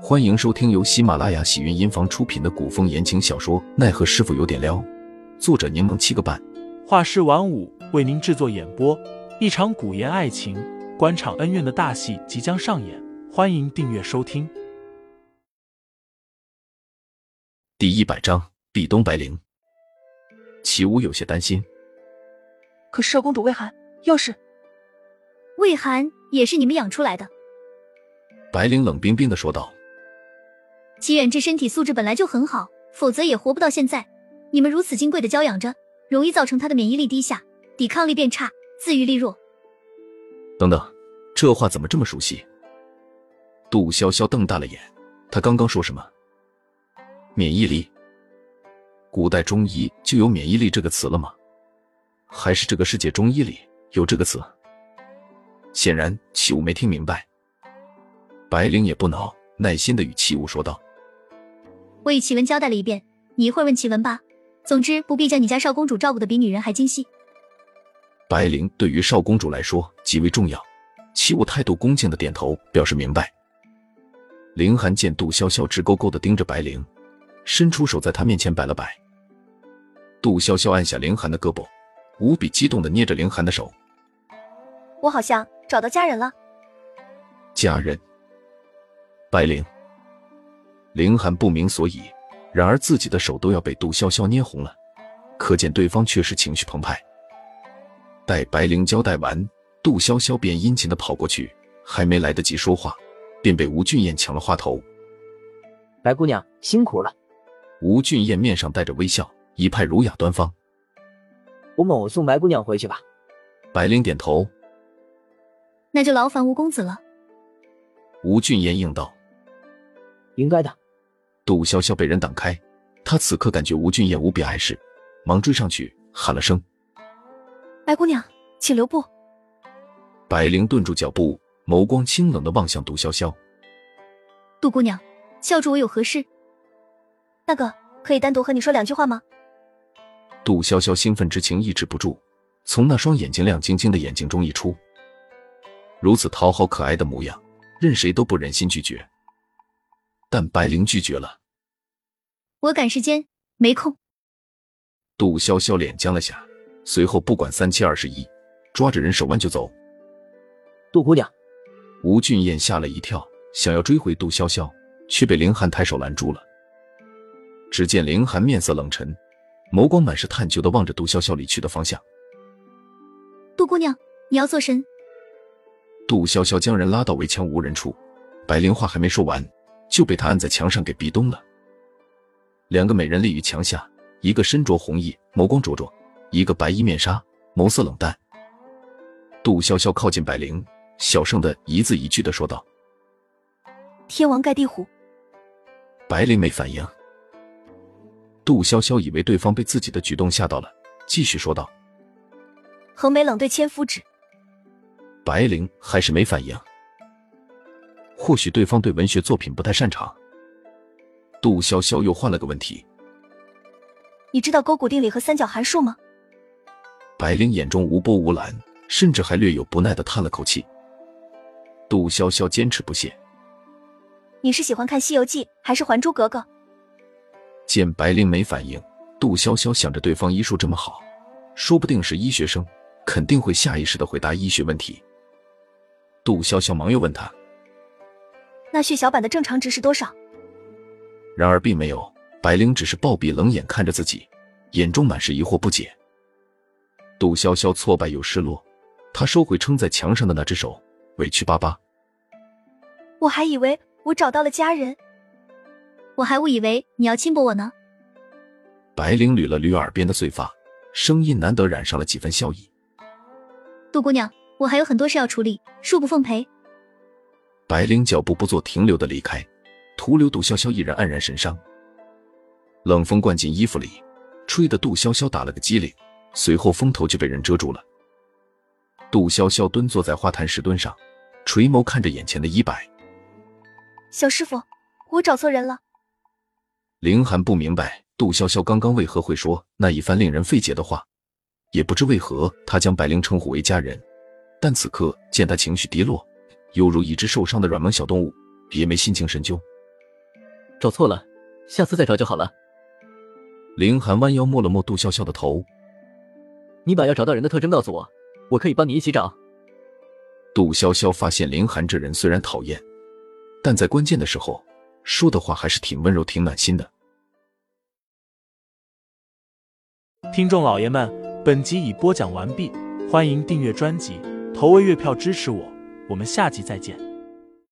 欢迎收听由喜马拉雅喜云音房出品的古风言情小说《奈何师傅有点撩》，作者柠檬七个半，画师晚舞为您制作演播。一场古言爱情、官场恩怨的大戏即将上演，欢迎订阅收听。第一百章，壁东白灵。齐武有些担心，可少公主魏寒要是……魏寒也是你们养出来的？白灵冷冰冰的说道。齐远志身体素质本来就很好，否则也活不到现在。你们如此金贵的娇养着，容易造成他的免疫力低下，抵抗力变差，自愈力弱。等等，这话怎么这么熟悉？杜潇潇瞪大了眼，他刚刚说什么？免疫力？古代中医就有免疫力这个词了吗？还是这个世界中医里有这个词？显然齐雾没听明白。白灵也不恼，耐心的与齐武说道。我与奇文交代了一遍，你一会儿问奇文吧。总之，不必将你家少公主照顾的比女人还精细。白灵对于少公主来说极为重要，齐武态度恭敬的点头表示明白。凌寒见杜潇潇直勾勾的盯着白灵，伸出手在她面前摆了摆。杜潇潇按下凌寒的胳膊，无比激动的捏着凌寒的手。我好像找到家人了。家人？白灵。凌寒不明所以，然而自己的手都要被杜潇潇捏红了，可见对方确实情绪澎湃。待白灵交代完，杜潇潇便殷勤的跑过去，还没来得及说话，便被吴俊彦抢了话头。白姑娘辛苦了。吴俊彦面上带着微笑，一派儒雅端方。吴某送白姑娘回去吧。白灵点头。那就劳烦吴公子了。吴俊彦应道。应该的。杜潇潇被人挡开，他此刻感觉吴俊彦无比碍事，忙追上去喊了声：“白姑娘，请留步。”百灵顿住脚步，眸光清冷的望向杜潇潇。杜姑娘，笑住我有何事？那个，可以单独和你说两句话吗？杜潇潇兴奋之情抑制不住，从那双眼睛亮晶晶的眼睛中溢出。如此讨好可爱的模样，任谁都不忍心拒绝。但白灵拒绝了。我赶时间，没空。杜潇潇脸僵了下，随后不管三七二十一，抓着人手腕就走。杜姑娘，吴俊彦吓了一跳，想要追回杜潇潇，却被凌寒抬手拦住了。只见凌寒面色冷沉，眸光满是探究的望着杜潇潇离去的方向。杜姑娘，你要做神？杜潇潇将人拉到围墙无人处，白灵话还没说完。就被他按在墙上给逼咚了。两个美人立于墙下，一个身着红衣，眸光灼灼；一个白衣面纱，眸色冷淡。杜潇潇靠近百灵，小声的一字一句的说道：“天王盖地虎。”白灵没反应。杜潇潇以为对方被自己的举动吓到了，继续说道：“横眉冷对千夫指。”白灵还是没反应。或许对方对文学作品不太擅长。杜潇潇又换了个问题：“你知道勾股定理和三角函数吗？”白灵眼中无波无澜，甚至还略有不耐的叹了口气。杜潇潇坚持不懈：“你是喜欢看《西游记》还是《还珠格格》？”见白灵没反应，杜潇潇想着对方医术这么好，说不定是医学生，肯定会下意识的回答医学问题。杜潇潇忙又问他。那血小板的正常值是多少？然而并没有，白灵只是暴毙冷眼看着自己，眼中满是疑惑不解。杜潇潇挫败又失落，他收回撑在墙上的那只手，委屈巴巴：“我还以为我找到了家人，我还误以为你要轻薄我呢。”白灵捋了捋耳边的碎发，声音难得染上了几分笑意：“杜姑娘，我还有很多事要处理，恕不奉陪。”白灵脚步不做停留的离开，徒留杜潇潇一人黯然神伤。冷风灌进衣服里，吹得杜潇潇打了个激灵，随后风头就被人遮住了。杜潇潇蹲坐在花坛石墩上，垂眸看着眼前的衣摆。小师傅，我找错人了。凌寒不明白杜潇潇刚刚为何会说那一番令人费解的话，也不知为何他将白灵称呼为家人，但此刻见他情绪低落。犹如一只受伤的软萌小动物，也没心情深究，找错了，下次再找就好了。林寒弯腰摸了摸杜潇潇的头，你把要找到人的特征告诉我，我可以帮你一起找。杜潇潇发现林寒这人虽然讨厌，但在关键的时候说的话还是挺温柔、挺暖心的。听众老爷们，本集已播讲完毕，欢迎订阅专辑，投喂月票支持我，我们下集再见。